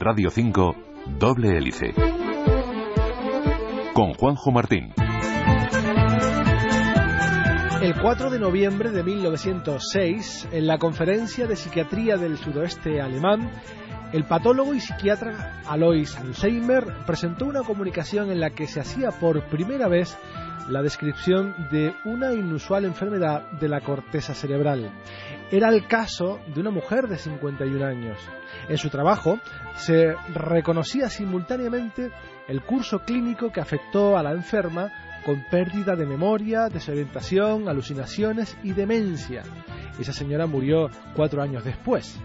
Radio 5, Doble Hélice. Con Juanjo Martín. El 4 de noviembre de 1906, en la Conferencia de Psiquiatría del Sudoeste Alemán, el patólogo y psiquiatra Alois Alzheimer presentó una comunicación en la que se hacía por primera vez la descripción de una inusual enfermedad de la corteza cerebral. Era el caso de una mujer de 51 años. En su trabajo se reconocía simultáneamente el curso clínico que afectó a la enferma con pérdida de memoria, desorientación, alucinaciones y demencia. Esa señora murió cuatro años después.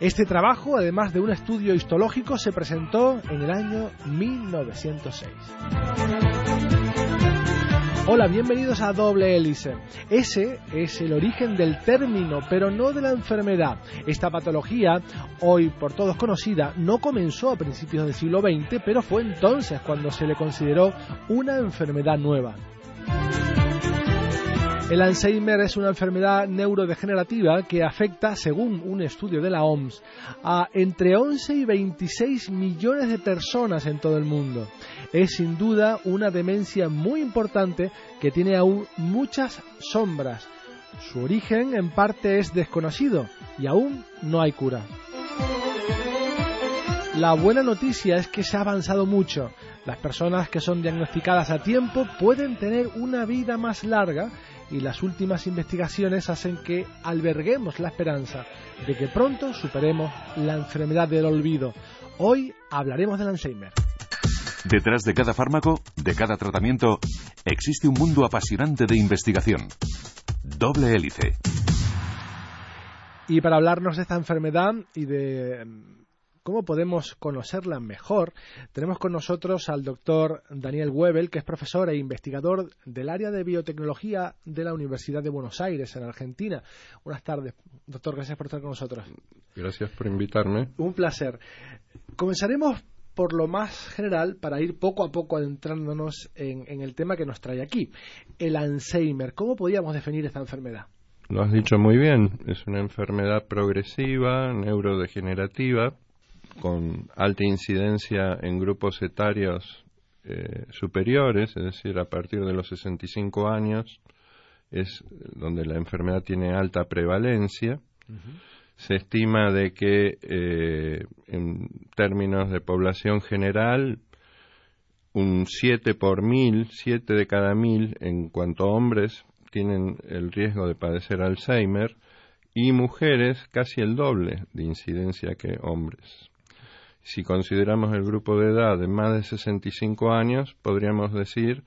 Este trabajo, además de un estudio histológico, se presentó en el año 1906. Hola, bienvenidos a Doble Hélice. Ese es el origen del término, pero no de la enfermedad. Esta patología, hoy por todos conocida, no comenzó a principios del siglo XX, pero fue entonces cuando se le consideró una enfermedad nueva. El Alzheimer es una enfermedad neurodegenerativa que afecta, según un estudio de la OMS, a entre 11 y 26 millones de personas en todo el mundo. Es sin duda una demencia muy importante que tiene aún muchas sombras. Su origen en parte es desconocido y aún no hay cura. La buena noticia es que se ha avanzado mucho. Las personas que son diagnosticadas a tiempo pueden tener una vida más larga y las últimas investigaciones hacen que alberguemos la esperanza de que pronto superemos la enfermedad del olvido. Hoy hablaremos del Alzheimer. Detrás de cada fármaco, de cada tratamiento, existe un mundo apasionante de investigación. Doble hélice. Y para hablarnos de esta enfermedad y de cómo podemos conocerla mejor, tenemos con nosotros al doctor Daniel Webel, que es profesor e investigador del área de biotecnología de la Universidad de Buenos Aires, en Argentina. Buenas tardes, doctor, gracias por estar con nosotros. Gracias por invitarme. Un placer. Comenzaremos por lo más general para ir poco a poco adentrándonos en, en el tema que nos trae aquí, el Alzheimer. ¿Cómo podríamos definir esta enfermedad? Lo has dicho muy bien, es una enfermedad progresiva, neurodegenerativa, con alta incidencia en grupos etarios eh, superiores, es decir, a partir de los 65 años, es donde la enfermedad tiene alta prevalencia. Se estima de que eh, en términos de población general, un 7 por mil, 7 de cada mil en cuanto a hombres tienen el riesgo de padecer Alzheimer y mujeres casi el doble de incidencia que hombres. Si consideramos el grupo de edad de más de 65 años, podríamos decir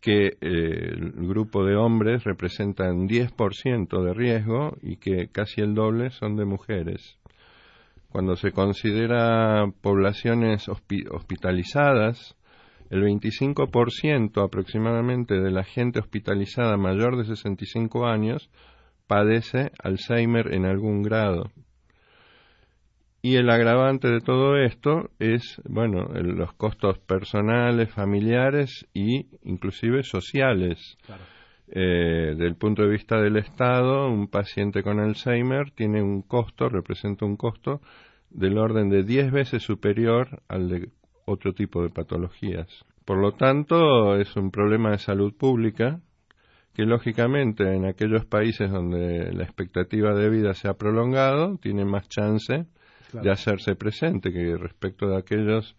que eh, el grupo de hombres representa un 10% de riesgo y que casi el doble son de mujeres. Cuando se considera poblaciones hospitalizadas, el 25% aproximadamente de la gente hospitalizada mayor de 65 años padece Alzheimer en algún grado. Y el agravante de todo esto es, bueno, los costos personales, familiares e inclusive sociales. Eh, del punto de vista del Estado, un paciente con Alzheimer tiene un costo, representa un costo del orden de 10 veces superior al de otro tipo de patologías. Por lo tanto, es un problema de salud pública que lógicamente en aquellos países donde la expectativa de vida se ha prolongado, tiene más chance de hacerse presente que respecto de aquellos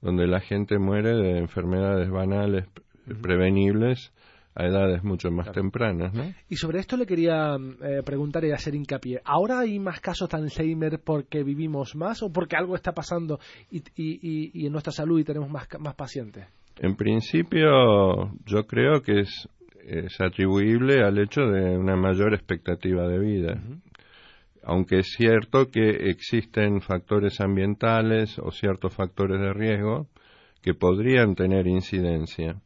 donde la gente muere de enfermedades banales prevenibles a edades mucho más tempranas. ¿no? Y sobre esto le quería eh, preguntar y hacer hincapié. ¿Ahora hay más casos de Alzheimer porque vivimos más o porque algo está pasando y, y, en nuestra salud y tenemos más, más pacientes? En principio, yo creo que es, es atribuible al hecho de una mayor expectativa de vida aunque es cierto que existen factores ambientales o ciertos factores de riesgo que podrían tener incidencia,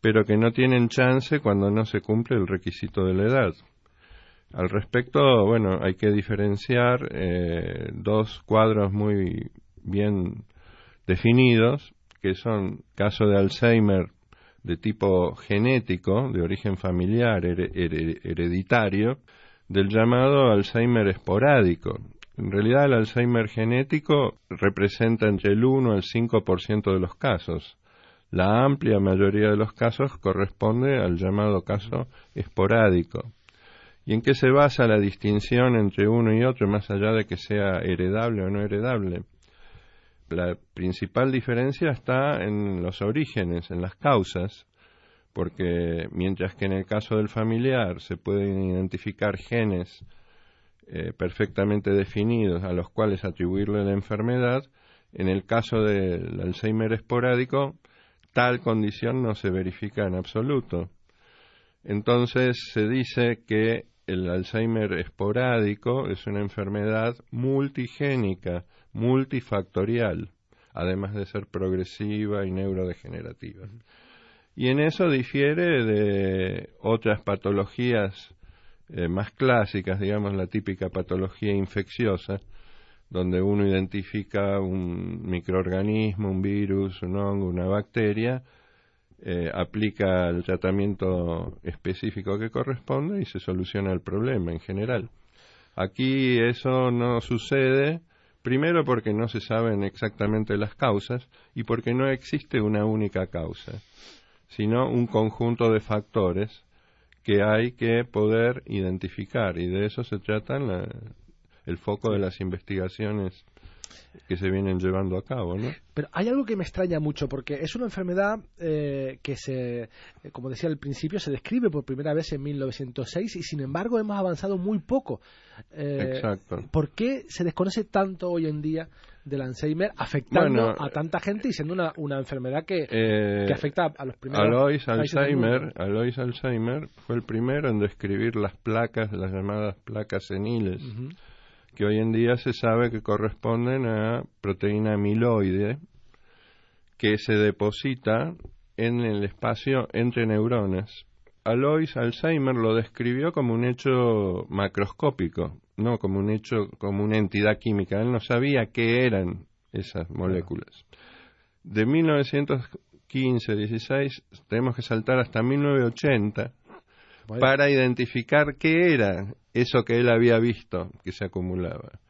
pero que no tienen chance cuando no se cumple el requisito de la edad. Al respecto, bueno, hay que diferenciar eh, dos cuadros muy bien definidos, que son caso de Alzheimer de tipo genético, de origen familiar, hereditario, del llamado Alzheimer esporádico. En realidad el Alzheimer genético representa entre el 1 al 5% de los casos. La amplia mayoría de los casos corresponde al llamado caso esporádico. ¿Y en qué se basa la distinción entre uno y otro, más allá de que sea heredable o no heredable? La principal diferencia está en los orígenes, en las causas, porque mientras que en el caso del familiar se pueden identificar genes eh, perfectamente definidos a los cuales atribuirle la enfermedad, en el caso del Alzheimer esporádico, tal condición no se verifica en absoluto. Entonces se dice que el Alzheimer esporádico es una enfermedad multigénica, multifactorial, además de ser progresiva y neurodegenerativa. Y en eso difiere de otras patologías eh, más clásicas, digamos la típica patología infecciosa, donde uno identifica un microorganismo, un virus, un hongo, una bacteria, eh, aplica el tratamiento específico que corresponde y se soluciona el problema en general. Aquí eso no sucede, primero porque no se saben exactamente las causas y porque no existe una única causa, sino un conjunto de factores que hay que poder identificar. Y de eso se trata el foco de las investigaciones que se vienen llevando a cabo, ¿no? Pero hay algo que me extraña mucho porque es una enfermedad eh, que se, eh, como decía al principio, se describe por primera vez en 1906 y sin embargo hemos avanzado muy poco. Eh, Exacto. ¿Por qué se desconoce tanto hoy en día del Alzheimer afectando a tanta gente y siendo una, una enfermedad que, que, afecta a los primeros Alois Alzheimer, Alois Alzheimer fue el primero en describir las placas, las llamadas placas seniles que hoy en día se sabe que corresponden a proteína amiloide que se deposita en el espacio entre neuronas. Alois Alzheimer lo describió como un hecho macroscópico, no como un hecho, como una entidad química. Él no sabía qué eran esas moléculas. De 1915-16 tenemos que saltar hasta 1980 para identificar qué era eso que él había visto que se acumulaba.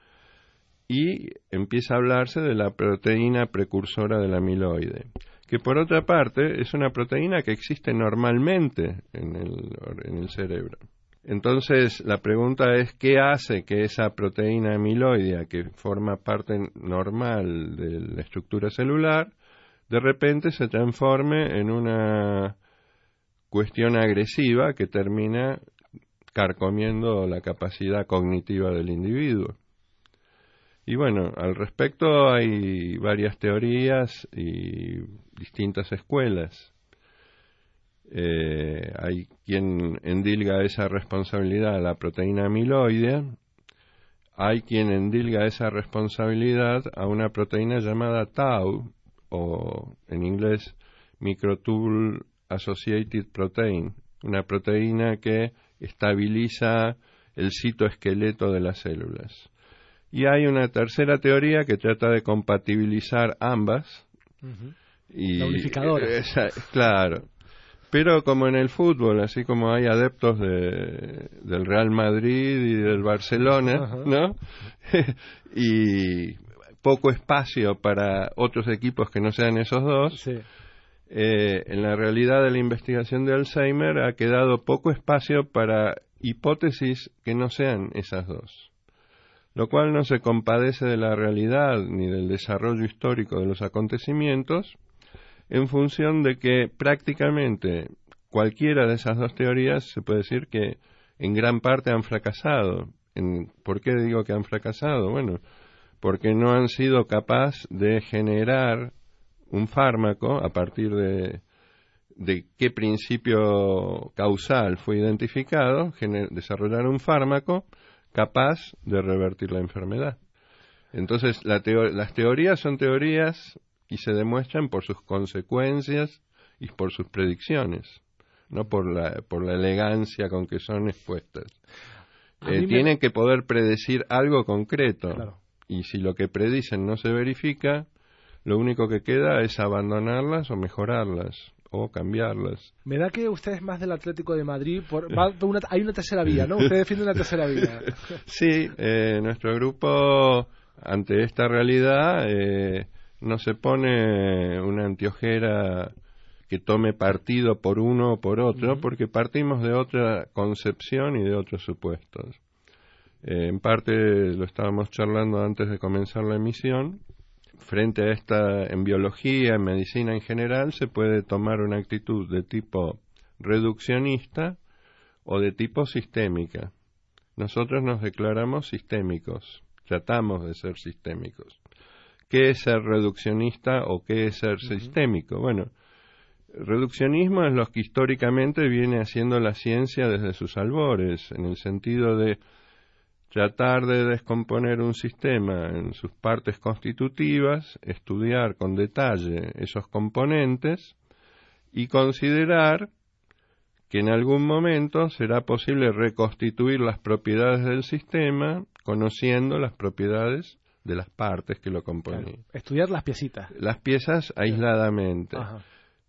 Y empieza a hablarse de la proteína precursora del amiloide, que por otra parte es una proteína que existe normalmente en el, en el cerebro. Entonces, la pregunta es, ¿qué hace que esa proteína amiloidea, que forma parte normal de la estructura celular, de repente se transforme en una cuestión agresiva que termina carcomiendo la capacidad cognitiva del individuo. Y bueno, al respecto hay varias teorías y distintas escuelas. Eh, hay quien endilga esa responsabilidad a la proteína amiloide, hay quien endilga esa responsabilidad a una proteína llamada tau, o en inglés microtubule associated protein, una proteína que estabiliza el citoesqueleto de las células. Y hay una tercera teoría que trata de compatibilizar ambas. y, unificadores. claro. Pero como en el fútbol, así como hay adeptos de, del Real Madrid y del Barcelona, ¿no? y poco espacio para otros equipos que no sean esos dos, eh, en la realidad de la investigación de Alzheimer ha quedado poco espacio para hipótesis que no sean esas dos, lo cual no se compadece de la realidad ni del desarrollo histórico de los acontecimientos, en función de que prácticamente cualquiera de esas dos teorías se puede decir que en gran parte han fracasado. ¿Por qué digo que han fracasado? Bueno, porque no han sido capaces de generar un fármaco a partir de, de qué principio causal fue identificado, desarrollar un fármaco capaz de revertir la enfermedad. Entonces, las teorías son teorías y se demuestran por sus consecuencias y por sus predicciones, no por la, por la elegancia con que son expuestas. Eh, tienen que poder predecir algo concreto. Y si lo que predicen no se verifica, lo único que queda es abandonarlas o mejorarlas o cambiarlas. Me da que usted es más del Atlético de Madrid. Por, hay una tercera vía, ¿no? Usted defiende una tercera vía. sí, eh, nuestro grupo, ante esta realidad, eh, no se pone una antiojera que tome partido por uno o por otro, porque partimos de otra concepción y de otros supuestos. Eh, en parte lo estábamos charlando antes de comenzar la emisión. Frente a esta, en biología, en medicina en general, se puede tomar una actitud de tipo reduccionista o de tipo sistémica. Nosotros nos declaramos sistémicos, tratamos de ser sistémicos. ¿Qué es ser reduccionista o qué es ser sistémico? Bueno, reduccionismo es lo que históricamente viene haciendo la ciencia desde sus albores, en el sentido de tratar de descomponer un sistema en sus partes constitutivas, estudiar con detalle esos componentes y considerar que en algún momento será posible reconstituir las propiedades del sistema conociendo las propiedades de las partes que lo componen. estudiar las piecitas. Las piezas aisladamente.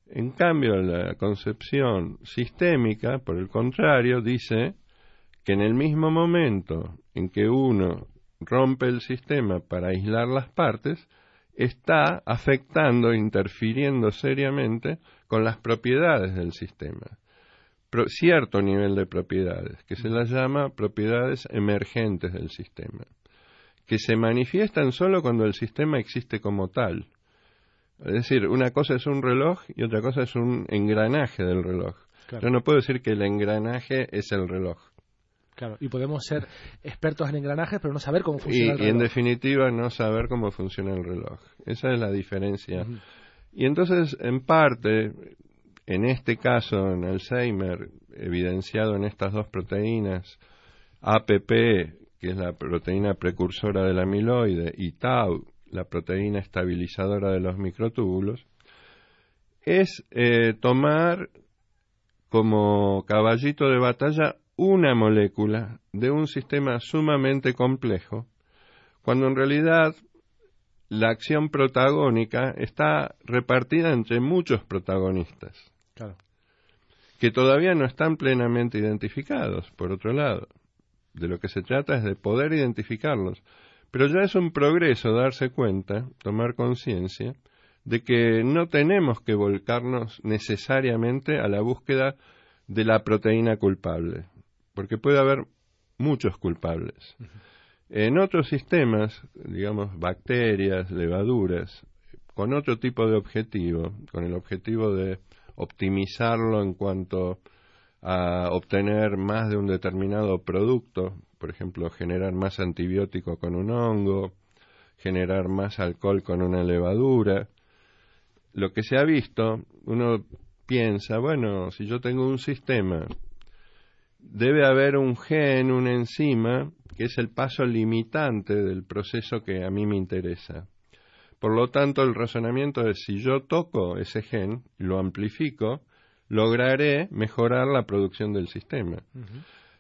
En cambio, la concepción sistémica, por el contrario, dice que en el mismo momento en que uno rompe el sistema para aislar las partes, está afectando, interfiriendo seriamente con las propiedades del sistema. cierto nivel de propiedades, que se las llama propiedades emergentes del sistema, que se manifiestan solo cuando el sistema existe como tal. Es decir, una cosa es un reloj y otra cosa es un engranaje del reloj. Yo no puedo decir que el engranaje es el reloj. Claro, y podemos ser expertos en engranajes, pero no saber cómo funciona el reloj. Y en definitiva, no saber cómo funciona el reloj. Esa es la diferencia. Y entonces, en parte, en este caso, en Alzheimer, evidenciado en estas dos proteínas, APP, que es la proteína precursora del amiloide, y Tau, la proteína estabilizadora de los microtúbulos, es eh, tomar como caballito de batalla una molécula de un sistema sumamente complejo, cuando en realidad la acción protagónica está repartida entre muchos protagonistas, que todavía no están plenamente identificados, por otro lado. De lo que se trata es de poder identificarlos, pero ya es un progreso darse cuenta, tomar conciencia, de que no tenemos que volcarnos necesariamente a la búsqueda de la proteína culpable porque puede haber muchos culpables. En otros sistemas, digamos, bacterias, levaduras, con otro tipo de objetivo, con el objetivo de optimizarlo en cuanto a obtener más de un determinado producto, por ejemplo, generar más antibiótico con un hongo, generar más alcohol con una levadura. Lo que se ha visto, uno piensa, bueno, si yo tengo un sistema debe haber un gen, una enzima, que es el paso limitante del proceso que a mí me interesa. Por lo tanto, el razonamiento es si yo toco ese gen y lo amplifico, lograré mejorar la producción del sistema.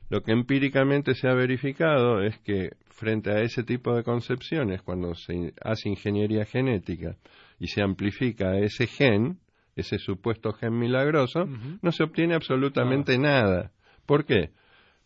Lo que empíricamente se ha verificado es que frente a ese tipo de concepciones, cuando se hace ingeniería genética y se amplifica ese gen, ese supuesto gen milagroso, no se obtiene absolutamente nada. ¿Por qué?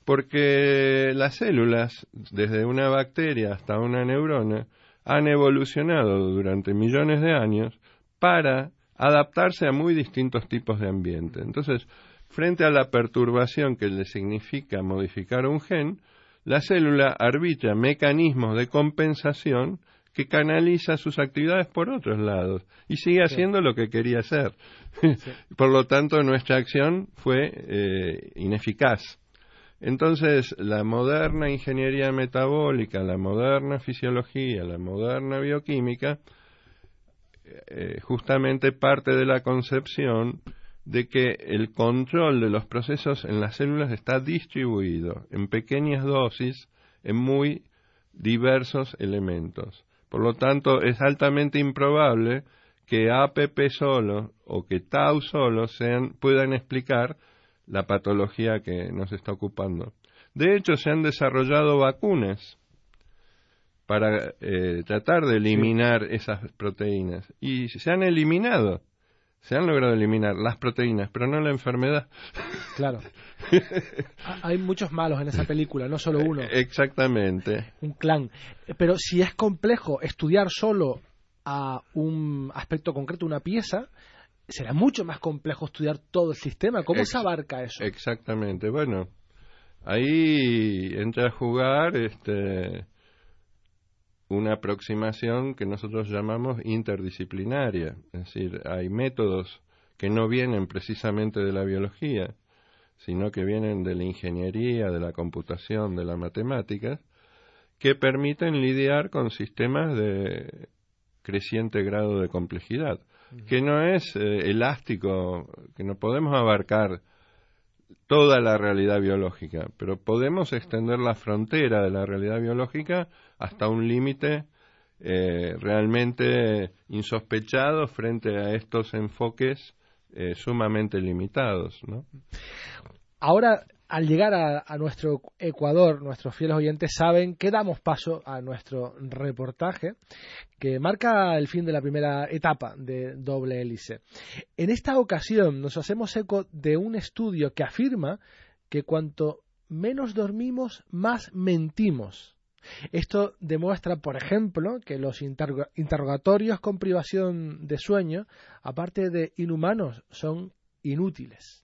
Porque las células, desde una bacteria hasta una neurona, han evolucionado durante millones de años para adaptarse a muy distintos tipos de ambiente. Entonces, frente a la perturbación que le significa modificar un gen, la célula arbitra mecanismos de compensación que canaliza sus actividades por otros lados y sigue haciendo lo que quería hacer. por lo tanto, nuestra acción fue eh, ineficaz. Entonces, la moderna ingeniería metabólica, la moderna fisiología, la moderna bioquímica, eh, justamente parte de la concepción de que el control de los procesos en las células está distribuido en pequeñas dosis en muy diversos elementos. Por lo tanto, es altamente improbable que APP solo o que Tau solo sean, puedan explicar la patología que nos está ocupando. De hecho, se han desarrollado vacunas para eh, tratar de eliminar esas proteínas y se han eliminado. Se han logrado eliminar las proteínas, pero no la enfermedad. Claro. Hay muchos malos en esa película, no solo uno. Exactamente. Un clan. Pero si es complejo estudiar solo a un aspecto concreto, una pieza, será mucho más complejo estudiar todo el sistema. ¿Cómo se abarca eso? Exactamente. Bueno, ahí entra a jugar este, una aproximación que nosotros llamamos interdisciplinaria. Es decir, hay métodos que no vienen precisamente de la biología, sino que vienen de la ingeniería, de la computación, de la matemática, que permiten lidiar con sistemas de creciente grado de complejidad, que no es eh, elástico, que no podemos abarcar toda la realidad biológica, pero podemos extender la frontera de la realidad biológica hasta un límite eh, realmente insospechado frente a estos enfoques eh, sumamente limitados. Ahora, al llegar a, nuestro Ecuador, nuestros fieles oyentes saben que damos paso a nuestro reportaje que marca el fin de la primera etapa de doble hélice. En esta ocasión nos hacemos eco de un estudio que afirma que cuanto menos dormimos, más mentimos. Esto demuestra, por ejemplo, que los interrogatorios con privación de sueño, aparte de inhumanos, son inútiles.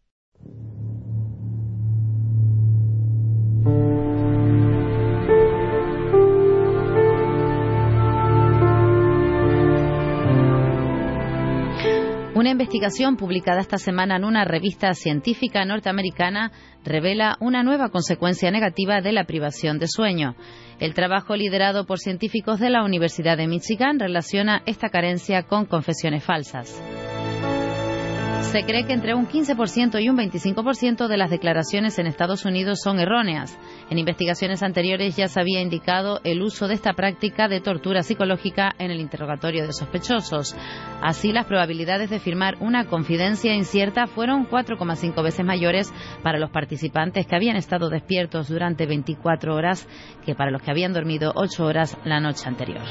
Una investigación publicada esta semana en una revista científica norteamericana revela una nueva consecuencia negativa de la privación de sueño. El trabajo liderado por científicos de la Universidad de Michigan relaciona esta carencia con confesiones falsas. Se cree que entre un 15% y un 25% de las declaraciones en Estados Unidos son erróneas. En investigaciones anteriores ya se había indicado el uso de esta práctica de tortura psicológica en el interrogatorio de sospechosos. Así, las probabilidades de firmar una confidencia incierta fueron 4,5 veces mayores para los participantes que habían estado despiertos durante 24 horas que para los que habían dormido 8 horas la noche anterior.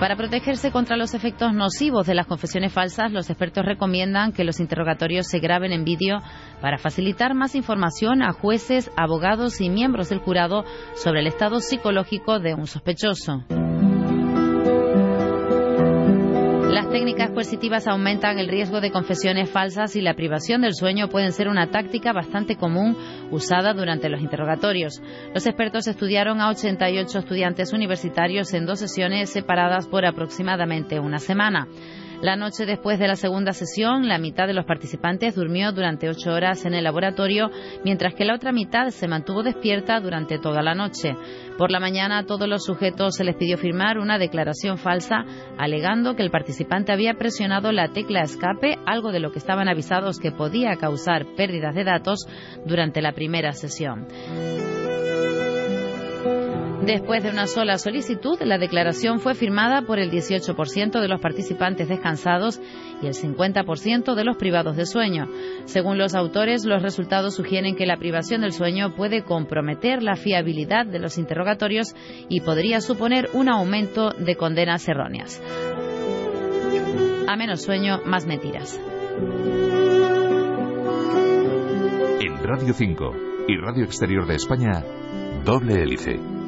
Para protegerse contra los efectos nocivos de las confesiones falsas, los expertos recomiendan que los interrogatorios se graben en vídeo para facilitar más información a jueces, abogados y miembros del jurado sobre el estado psicológico de un sospechoso. Las técnicas coercitivas aumentan el riesgo de confesiones falsas y la privación del sueño pueden ser una táctica bastante común usada durante los interrogatorios. Los expertos estudiaron a 88 estudiantes universitarios en dos sesiones separadas por aproximadamente una semana. La noche después de la segunda sesión, la mitad de los participantes durmió durante ocho horas en el laboratorio, mientras que la otra mitad se mantuvo despierta durante toda la noche. Por la mañana, a todos los sujetos se les pidió firmar una declaración falsa, alegando que el participante había presionado la tecla escape, algo de lo que estaban avisados que podía causar pérdidas de datos durante la primera sesión. Después de una sola solicitud, la declaración fue firmada por el 18% de los participantes descansados y el 50% de los privados de sueño. Según los autores, los resultados sugieren que la privación del sueño puede comprometer la fiabilidad de los interrogatorios y podría suponer un aumento de condenas erróneas. A menos sueño, más mentiras. En Radio 5 y Radio Exterior de España, doble hélice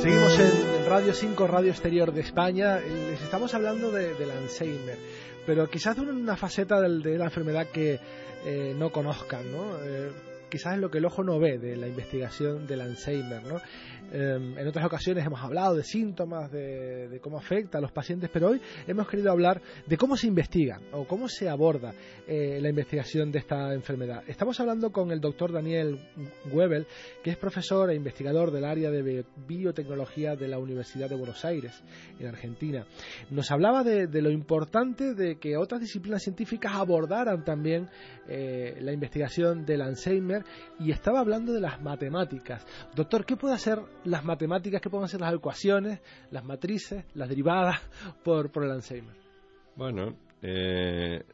Seguimos en Radio 5, Radio Exterior de España. Les estamos hablando de, del Alzheimer, pero quizás de una faceta de la enfermedad que eh, no conozcan, ¿no? Eh, quizás es lo que el ojo no ve de la investigación del Alzheimer. Em, en otras ocasiones hemos hablado de síntomas, de, cómo afecta a los pacientes, pero hoy hemos querido hablar de cómo se investiga o cómo se aborda eh, la investigación de esta enfermedad. Estamos hablando con el doctor Daniel Webel, que es profesor e investigador del área de biotecnología de la Universidad de Buenos Aires, en Argentina. Nos hablaba de, lo importante de que otras disciplinas científicas abordaran también eh, la investigación del Alzheimer y estaba hablando de las matemáticas. Doctor, ¿qué puede hacer las matemáticas, que pueden ser las ecuaciones, las matrices, las derivadas por, por el Alzheimer. Bueno, eh,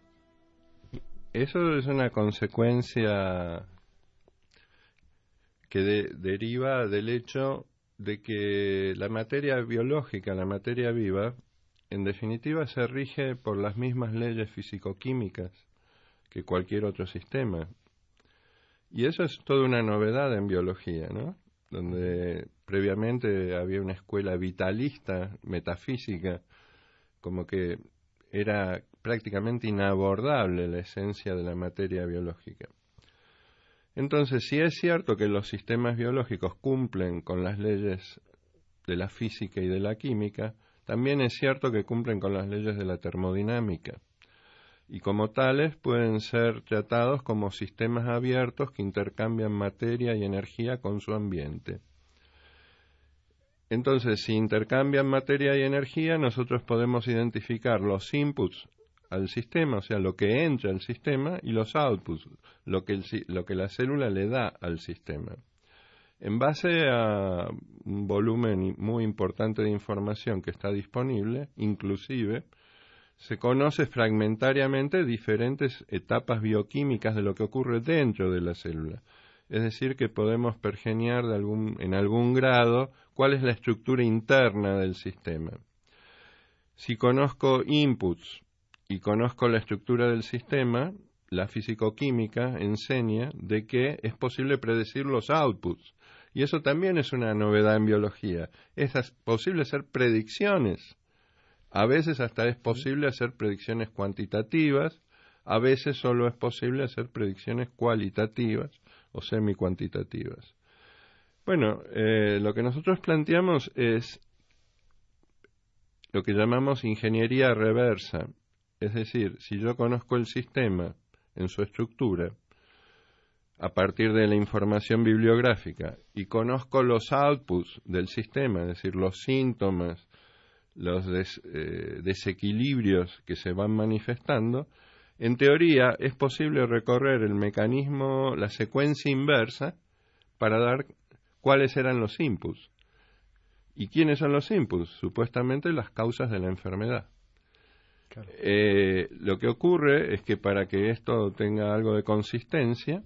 eso es una consecuencia que deriva del hecho de que la materia biológica, la materia viva, en definitiva se rige por las mismas leyes físico-químicas que cualquier otro sistema. Y eso es toda una novedad en biología, ¿no? Donde previamente había una escuela vitalista, metafísica, como que era prácticamente inabordable la esencia de la materia biológica. Entonces, si es cierto que los sistemas biológicos cumplen con las leyes de la física y de la química, también es cierto que cumplen con las leyes de la termodinámica. Y como tales pueden ser tratados como sistemas abiertos que intercambian materia y energía con su ambiente. Entonces, si intercambian materia y energía, nosotros podemos identificar los inputs al sistema, o sea, lo que entra al sistema, y los outputs, lo que, lo que la célula le da al sistema. En base a un volumen muy importante de información que está disponible, inclusive, se conoce fragmentariamente diferentes etapas bioquímicas de lo que ocurre dentro de la célula. Es decir, que podemos pergeniar en algún grado cuál es la estructura interna del sistema. Si conozco inputs y conozco la estructura del sistema, la fisicoquímica enseña de que es posible predecir los outputs. Y eso también es una novedad en biología. Es posible hacer predicciones. A veces hasta es posible hacer predicciones cuantitativas, a veces solo es posible hacer predicciones cualitativas o semi-cuantitativas. Bueno, eh, lo que nosotros planteamos es lo que llamamos ingeniería reversa. Es decir, si yo conozco el sistema en su estructura, a partir de la información bibliográfica, y conozco los outputs del sistema, es decir, los síntomas, los eh, desequilibrios que se van manifestando, en teoría es posible recorrer el mecanismo, la secuencia inversa, para dar cuáles eran los inputs. ¿Y quiénes son los inputs? Supuestamente las causas de la enfermedad. Eh, lo que ocurre es que para que esto tenga algo de consistencia,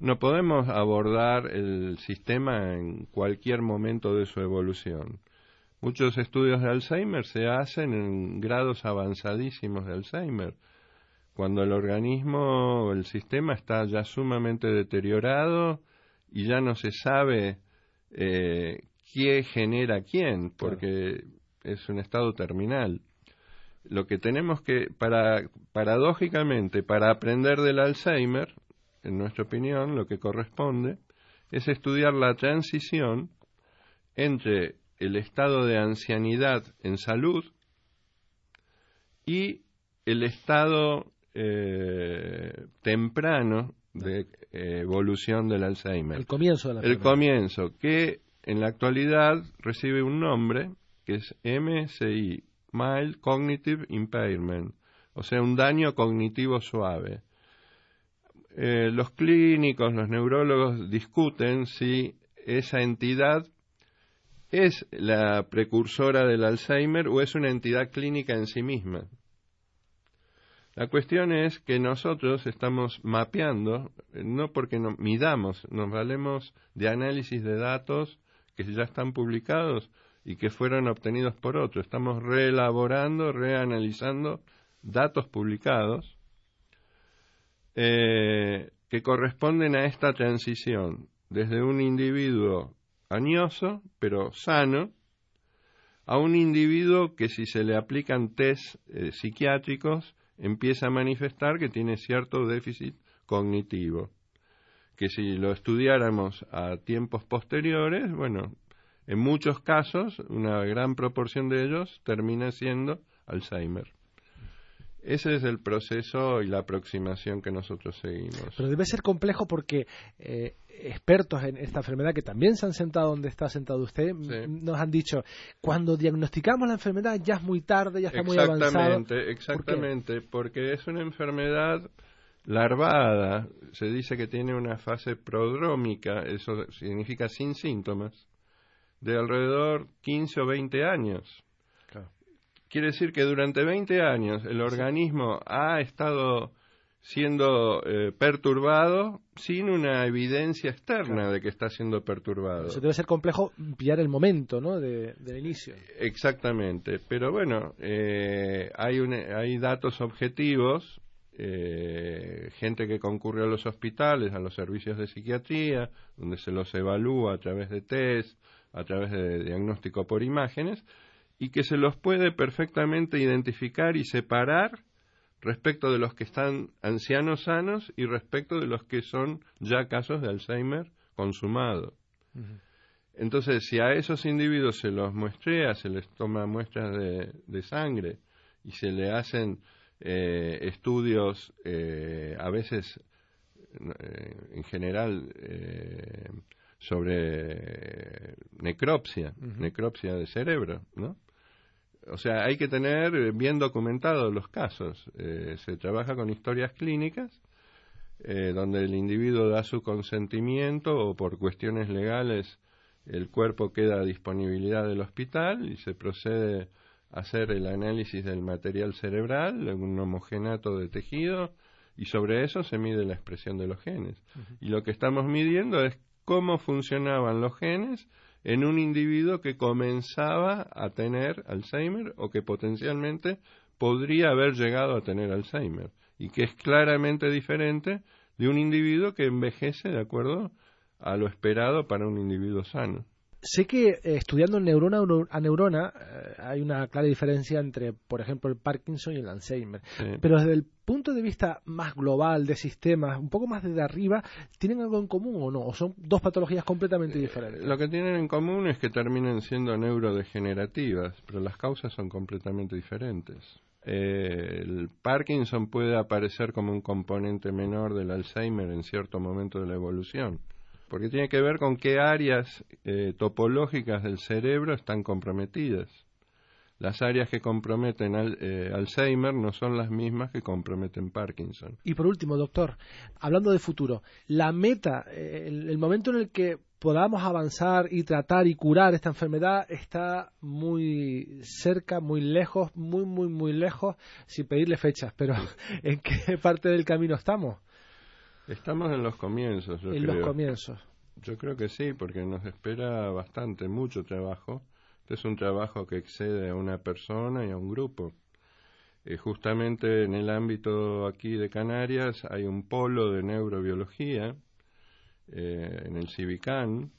no podemos abordar el sistema en cualquier momento de su evolución. Muchos estudios de Alzheimer se hacen en grados avanzadísimos de Alzheimer, cuando el organismo el sistema está ya sumamente deteriorado y ya no se sabe eh, quién genera quién, porque es un estado terminal. Lo que tenemos que, para, paradójicamente, para aprender del Alzheimer, en nuestra opinión, lo que corresponde es estudiar la transición entre el estado de ancianidad en salud y el estado eh, temprano de eh, evolución del Alzheimer. El comienzo de la El comienzo, que en la actualidad recibe un nombre que es MCI, mild cognitive impairment, o sea, un daño cognitivo suave. Eh, los clínicos, los neurólogos discuten si esa entidad es la precursora del Alzheimer o es una entidad clínica en sí misma. La cuestión es que nosotros estamos mapeando, no porque nos midamos, nos valemos de análisis de datos que ya están publicados y que fueron obtenidos por otro. Estamos reelaborando, reanalizando datos publicados eh, que corresponden a esta transición desde un individuo añoso, pero sano, a un individuo que si se le aplican test eh, psiquiátricos empieza a manifestar que tiene cierto déficit cognitivo, que si lo estudiáramos a tiempos posteriores, bueno, en muchos casos, una gran proporción de ellos termina siendo Alzheimer. Ese es el proceso y la aproximación que nosotros seguimos. Pero debe ser complejo porque eh, expertos en esta enfermedad que también se han sentado donde está sentado usted nos han dicho cuando diagnosticamos la enfermedad ya es muy tarde, ya está muy avanzado. Exactamente, exactamente, porque es una enfermedad larvada. Se dice que tiene una fase prodrómica, eso significa sin síntomas de alrededor 15 o 20 años. Quiere decir que durante 20 años el organismo ha estado siendo eh, perturbado sin una evidencia externa de que está siendo perturbado. Eso debe ser complejo pillar el momento, ¿no? De, del inicio. Exactamente, pero bueno, eh, hay, hay datos objetivos, eh, gente que concurre a los hospitales, a los servicios de psiquiatría, donde se los evalúa a través de test, a través de diagnóstico por imágenes, y que se los puede perfectamente identificar y separar respecto de los que están ancianos sanos y respecto de los que son ya casos de Alzheimer consumado. Entonces, si a esos individuos se los muestrea, se les toma muestras de, sangre y se le hacen eh, estudios, eh, a veces, eh, en general, sobre necropsia, necropsia de cerebro, ¿no? O sea, hay que tener eh, bien documentados los casos. Eh, se trabaja con historias clínicas, eh, donde el individuo da su consentimiento o por cuestiones legales el cuerpo queda a disponibilidad del hospital y se procede a hacer el análisis del material cerebral, un homogenato de tejido, y sobre eso se mide la expresión de los genes. Y lo que estamos midiendo es cómo funcionaban los genes en un individuo que comenzaba a tener Alzheimer o que potencialmente podría haber llegado a tener Alzheimer y que es claramente diferente de un individuo que envejece de acuerdo a lo esperado para un individuo sano. Sé que eh, estudiando neurona a neurona eh, hay una clara diferencia entre, por ejemplo, el Parkinson y el Alzheimer. Pero desde el punto de vista más global de sistemas, un poco más desde arriba, ¿tienen algo en común o no? ¿O son dos patologías completamente diferentes? lo que tienen en común es que terminen siendo neurodegenerativas, pero las causas son completamente diferentes. Eh, el Parkinson puede aparecer como un componente menor del Alzheimer en cierto momento de la evolución porque tiene que ver con qué áreas eh, topológicas del cerebro están comprometidas. Las áreas que comprometen al, eh, Alzheimer no son las mismas que comprometen Parkinson. Y por último, doctor, hablando de futuro, la meta, eh, el, momento en el que podamos avanzar y tratar y curar esta enfermedad está muy cerca, muy lejos, muy, muy, muy lejos, sin pedirle fechas, pero ¿en qué parte del camino estamos? Estamos en los comienzos, yo En los comienzos. Yo creo que sí, porque nos espera bastante, mucho trabajo. Este es un trabajo que excede a una persona y a un grupo. Eh, justamente en el ámbito aquí de Canarias hay un polo de neurobiología eh, en el Civicán,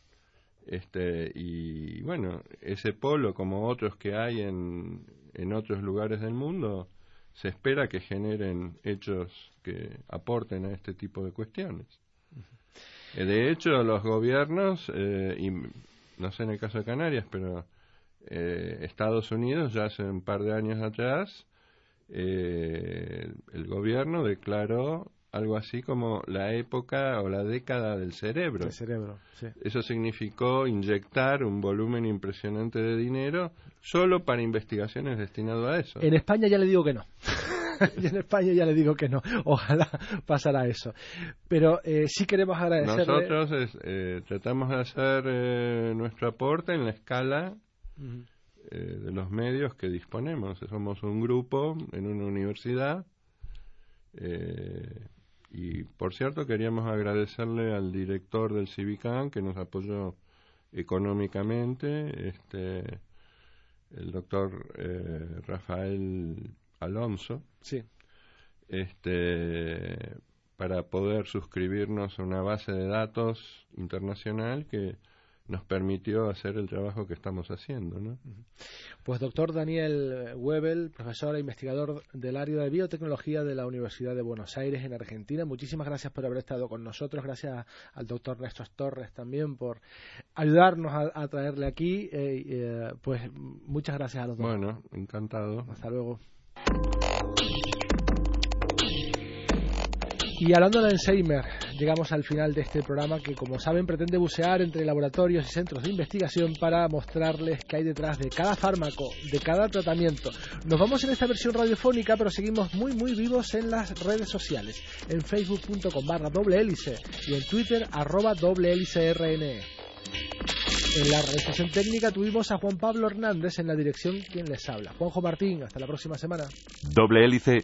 este, y bueno, ese polo, como otros que hay en, en otros lugares del mundo, se espera que generen hechos que aporten a este tipo de cuestiones. Eh, de hecho, los gobiernos, eh, y no sé en el caso de Canarias, pero eh, Estados Unidos ya hace un par de años atrás, el gobierno declaró algo así como la época o la década del cerebro. cerebro, Eso significó inyectar un volumen impresionante de dinero solo para investigaciones destinado a eso. En España ya le digo que no. en España ya le digo que no. Ojalá pasara eso. Pero eh, sí queremos agradecer. Nosotros eh, tratamos de hacer eh, nuestro aporte en la escala de los medios que disponemos. Somos un grupo en una universidad. Y por cierto, queríamos agradecerle al director del Civicán que nos apoyó económicamente, este, el doctor Rafael Alonso. Sí. Este, para poder suscribirnos a una base de datos internacional que nos permitió hacer el trabajo que estamos haciendo. ¿no? Pues doctor Daniel Webel, profesor e investigador del área de biotecnología de la Universidad de Buenos Aires en Argentina, muchísimas gracias por haber estado con nosotros, gracias al doctor Néstor Torres también por ayudarnos a, traerle aquí, eh, eh, pues muchas gracias a los dos. Bueno, encantado. Hasta luego. Y hablando de Alzheimer, llegamos al final de este programa que, como saben, pretende bucear entre laboratorios y centros de investigación para mostrarles qué hay detrás de cada fármaco, de cada tratamiento. Nos vamos en esta versión radiofónica, pero seguimos muy, muy vivos en las redes sociales, en facebook.com barra doble hélice y en twitter arroba rne. En la realización técnica tuvimos a Juan Pablo Hernández en la dirección quien les habla. Juanjo Martín, hasta la próxima semana. Doble hélice